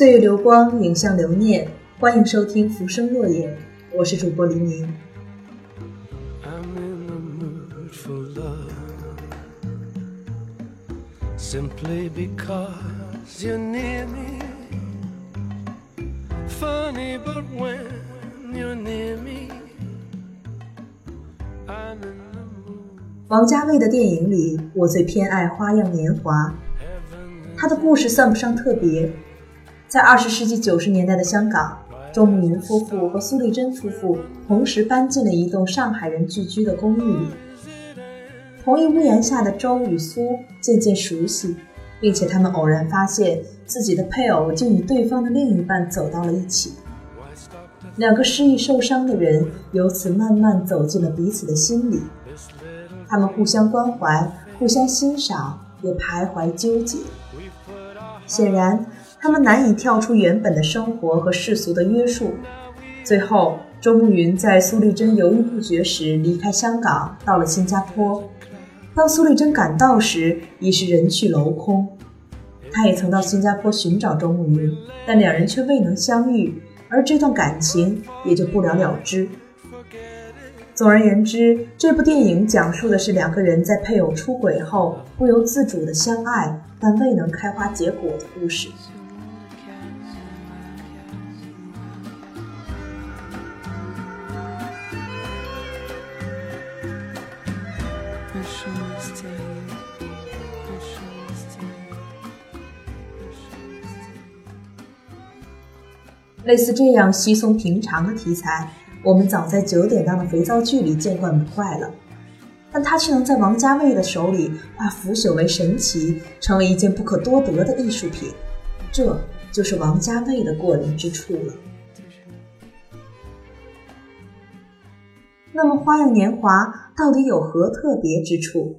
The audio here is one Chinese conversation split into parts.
岁月流光，影像留念。欢迎收听《浮生若影》，我是主播黎明。Simply because you're near me. Funny, but when you're near me, I'm in the mood. 王家卫的电影里，我最偏爱《花样年华》。他的故事算不上特别，在二十世纪九十年代的香港，周慕云夫妇和苏丽珍夫妇同时搬进了一栋上海人聚居的公寓里。同一屋檐下的周与苏渐渐熟悉，并且他们偶然发现自己的配偶竟与对方的另一半走到了一起。两个失意受伤的人由此慢慢走进了彼此的心里，他们互相关怀，互相欣赏，又徘徊纠结。显然，他们难以跳出原本的生活和世俗的约束。最后，周慕云在苏丽珍犹豫不决时离开香港，到了新加坡。当苏丽珍赶到时，已是人去楼空。他也曾到新加坡寻找周慕云，但两人却未能相遇，而这段感情也就不了了之。总而言之，这部电影讲述的是两个人在配偶出轨后不由自主的相爱，但未能开花结果的故事。类似这样稀松平常的题材，我们早在九点档的肥皂剧里见惯不怪了，但它却能在王家卫的手里化腐朽为神奇，成为一件不可多得的艺术品，这就是王家卫的过人之处了。那么，《花样年华》到底有何特别之处？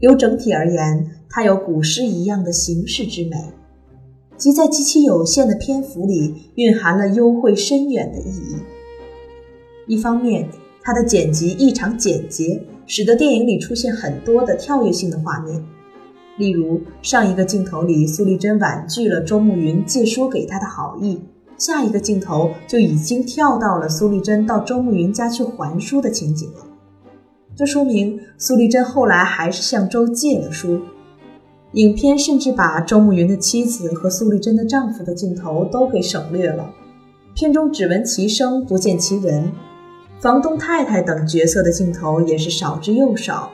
由整体而言，它有古诗一样的形式之美。即在极其有限的篇幅里蕴含了幽会深远的意义。一方面，它的剪辑异常简洁，使得电影里出现很多的跳跃性的画面。例如，上一个镜头里，苏丽珍婉拒了周慕云借书给她的好意，下一个镜头就已经跳到了苏丽珍到周慕云家去还书的情景了。这说明苏丽珍后来还是向周借了书。影片甚至把周慕云的妻子和苏丽珍的丈夫的镜头都给省略了，片中只闻其声不见其人，房东太太等角色的镜头也是少之又少。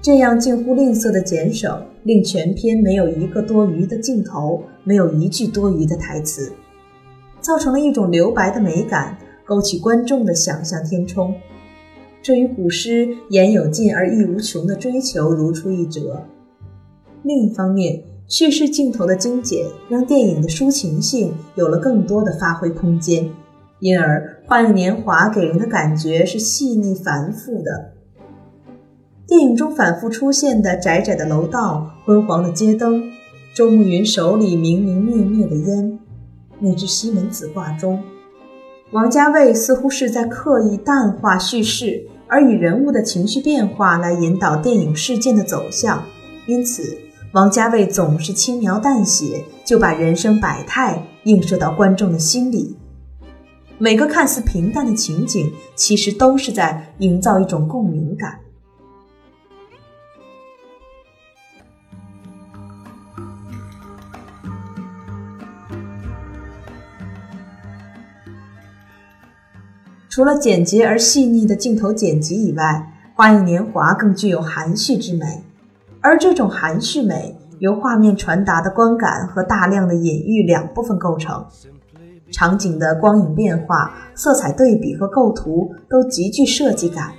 这样近乎吝啬的减省，令全片没有一个多余的镜头，没有一句多余的台词，造成了一种留白的美感，勾起观众的想象填充。这与古诗“言有尽而意无穷”的追求如出一辙。另一方面，叙事镜头的精简让电影的抒情性有了更多的发挥空间，因而《花样年华》给人的感觉是细腻繁复的。电影中反复出现的窄窄的楼道、昏黄的街灯、周慕云手里明明灭灭的烟、那只西门子挂钟，王家卫似乎是在刻意淡化叙事，而以人物的情绪变化来引导电影事件的走向，因此。王家卫总是轻描淡写就把人生百态映射到观众的心里，每个看似平淡的情景，其实都是在营造一种共鸣感。除了简洁而细腻的镜头剪辑以外，《花样年华》更具有含蓄之美。而这种含蓄美由画面传达的观感和大量的隐喻两部分构成。场景的光影变化、色彩对比和构图都极具设计感，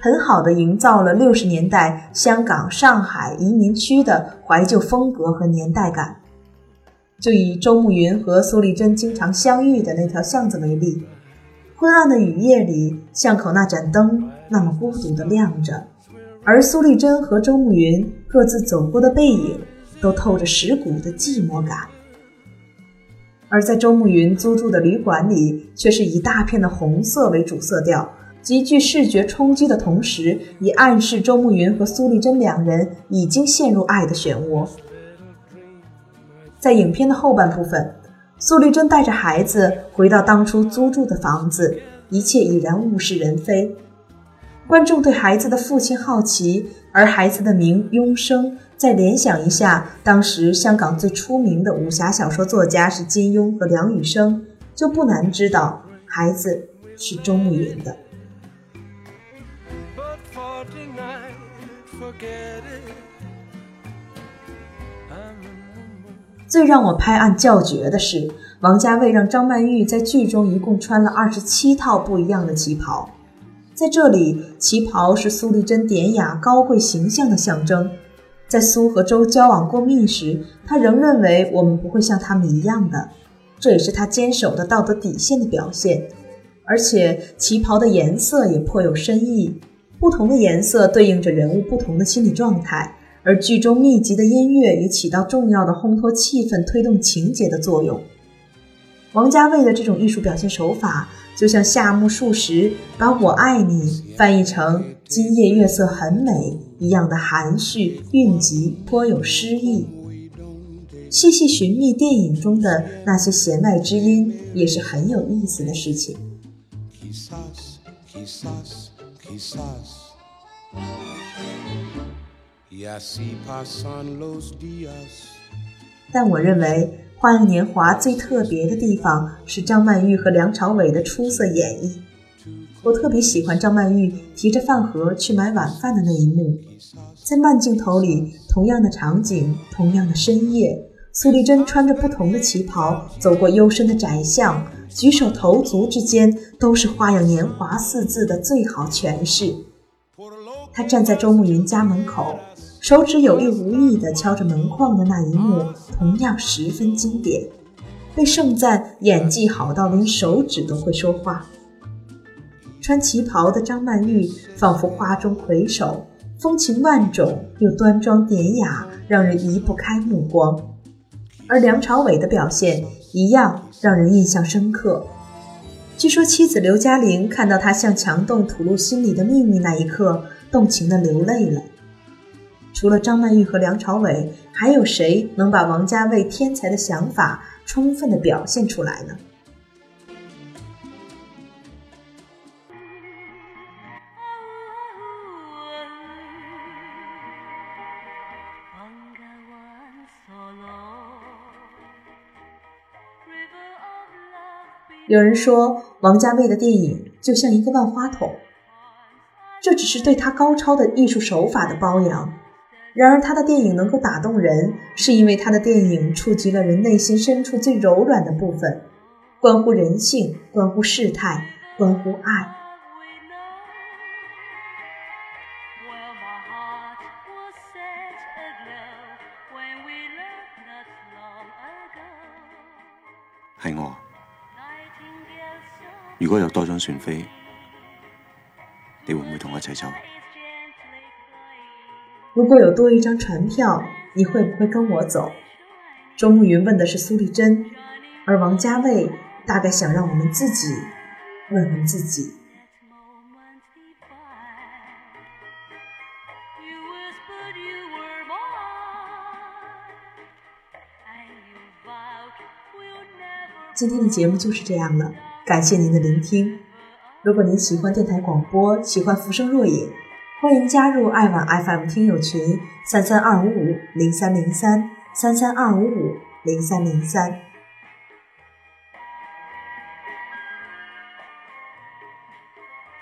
很好的营造了六十年代香港、上海移民区的怀旧风格和年代感。就以周慕云和苏丽珍经常相遇的那条巷子为例，昏暗的雨夜里，巷口那盏灯那么孤独地亮着。而苏丽珍和周慕云各自走过的背影，都透着蚀骨的寂寞感。而在周慕云租住的旅馆里，却是以大片的红色为主色调，极具视觉冲击的同时，也暗示周慕云和苏丽珍两人已经陷入爱的漩涡。在影片的后半部分，苏丽珍带着孩子回到当初租住的房子，一切已然物是人非。观众对孩子的父亲好奇，而孩子的名庸生。再联想一下，当时香港最出名的武侠小说作家是金庸和梁羽生，就不难知道孩子是钟慕云的。最让我拍案叫绝的是，王家卫让张曼玉在剧中一共穿了二十七套不一样的旗袍。在这里，旗袍是苏丽珍典雅高贵形象的象征。在苏和周交往过密时，他仍认为我们不会像他们一样的，这也是他坚守的道德底线的表现。而且旗袍的颜色也颇有深意，不同的颜色对应着人物不同的心理状态。而剧中密集的音乐也起到重要的烘托气氛、推动情节的作用。王家卫的这种艺术表现手法，就像夏目漱石把我爱你翻译成今夜月色很美一样的含蓄蕴藉，颇有诗意。细细寻觅电影中的那些弦外之音，也是很有意思的事情。但我认为。《花样年华》最特别的地方是张曼玉和梁朝伟的出色演绎。我特别喜欢张曼玉提着饭盒去买晚饭的那一幕，在慢镜头里，同样的场景，同样的深夜，苏丽珍穿着不同的旗袍走过幽深的窄巷，举手投足之间都是“花样年华”四字的最好诠释。她站在周慕云家门口。手指有意无意地敲着门框的那一幕，同样十分经典，被盛赞演技好到连手指都会说话。穿旗袍的张曼玉仿佛花中魁首，风情万种又端庄典雅，让人移不开目光。而梁朝伟的表现一样让人印象深刻。据说妻子刘嘉玲看到他向墙洞吐露心里的秘密那一刻，动情的流泪了。除了张曼玉和梁朝伟，还有谁能把王家卫天才的想法充分的表现出来呢？有人说，王家卫的电影就像一个万花筒，这只是对他高超的艺术手法的褒扬。然而，他的电影能够打动人，是因为他的电影触及了人内心深处最柔软的部分，关乎人性，关乎世态，关乎爱。系我。如果有多张船飞，你会唔会同我一齐走？如果有多一张船票，你会不会跟我走？周慕云问的是苏丽珍，而王家卫大概想让我们自己问问自己。今天的节目就是这样了，感谢您的聆听。如果您喜欢电台广播，喜欢浮生若影。欢迎加入爱晚 FM 听友群三三二五五零三零三三三二五五零三零三。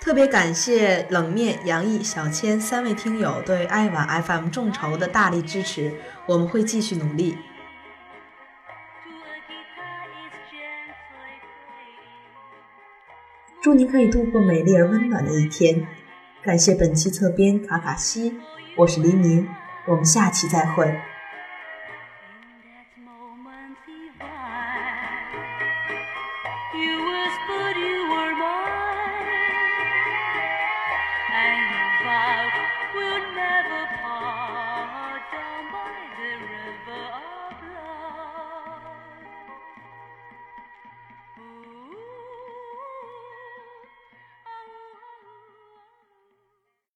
特别感谢冷面、杨毅、小千三位听友对爱晚 FM 众筹的大力支持，我们会继续努力。祝您可以度过美丽而温暖的一天。感谢本期侧编卡卡西，我是黎明，我们下期再会。